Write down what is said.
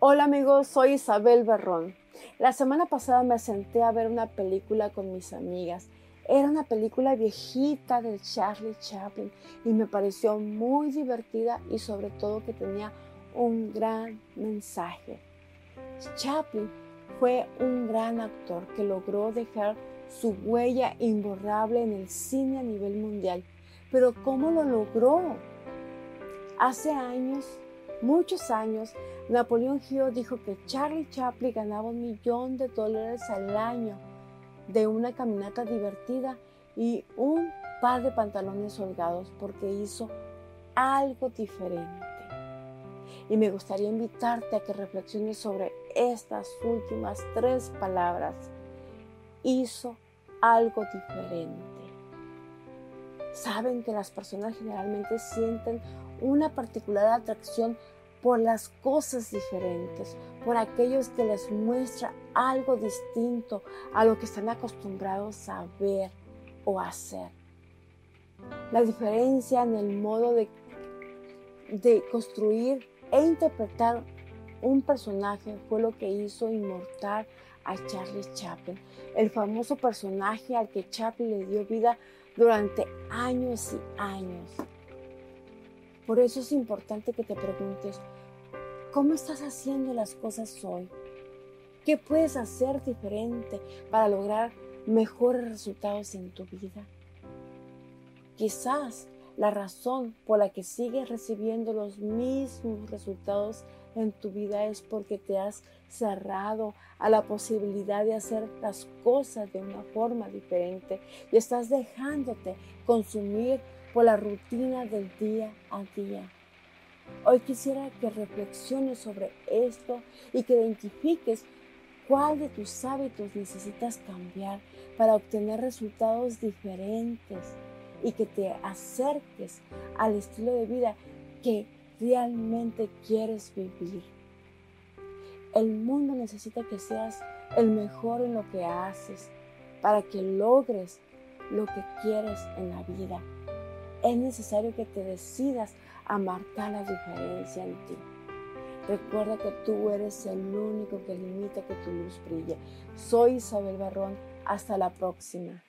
Hola amigos, soy Isabel Berrón. La semana pasada me senté a ver una película con mis amigas. Era una película viejita de Charlie Chaplin y me pareció muy divertida y sobre todo que tenía un gran mensaje. Chaplin fue un gran actor que logró dejar su huella imborrable en el cine a nivel mundial. Pero ¿cómo lo logró? Hace años muchos años, Napoleón Hill dijo que Charlie Chaplin ganaba un millón de dólares al año de una caminata divertida y un par de pantalones holgados porque hizo algo diferente. Y me gustaría invitarte a que reflexiones sobre estas últimas tres palabras. Hizo algo diferente. Saben que las personas generalmente sienten una particular atracción por las cosas diferentes, por aquellos que les muestra algo distinto a lo que están acostumbrados a ver o hacer. La diferencia en el modo de, de construir e interpretar un personaje fue lo que hizo inmortal a Charlie Chaplin, el famoso personaje al que Chaplin le dio vida durante años y años. Por eso es importante que te preguntes, ¿cómo estás haciendo las cosas hoy? ¿Qué puedes hacer diferente para lograr mejores resultados en tu vida? Quizás la razón por la que sigues recibiendo los mismos resultados en tu vida es porque te has cerrado a la posibilidad de hacer las cosas de una forma diferente y estás dejándote consumir por la rutina del día a día. Hoy quisiera que reflexiones sobre esto y que identifiques cuál de tus hábitos necesitas cambiar para obtener resultados diferentes y que te acerques al estilo de vida que realmente quieres vivir. El mundo necesita que seas el mejor en lo que haces para que logres lo que quieres en la vida es necesario que te decidas a marcar la diferencia en ti. Recuerda que tú eres el único que limita que tu luz brille. Soy Isabel Barrón. Hasta la próxima.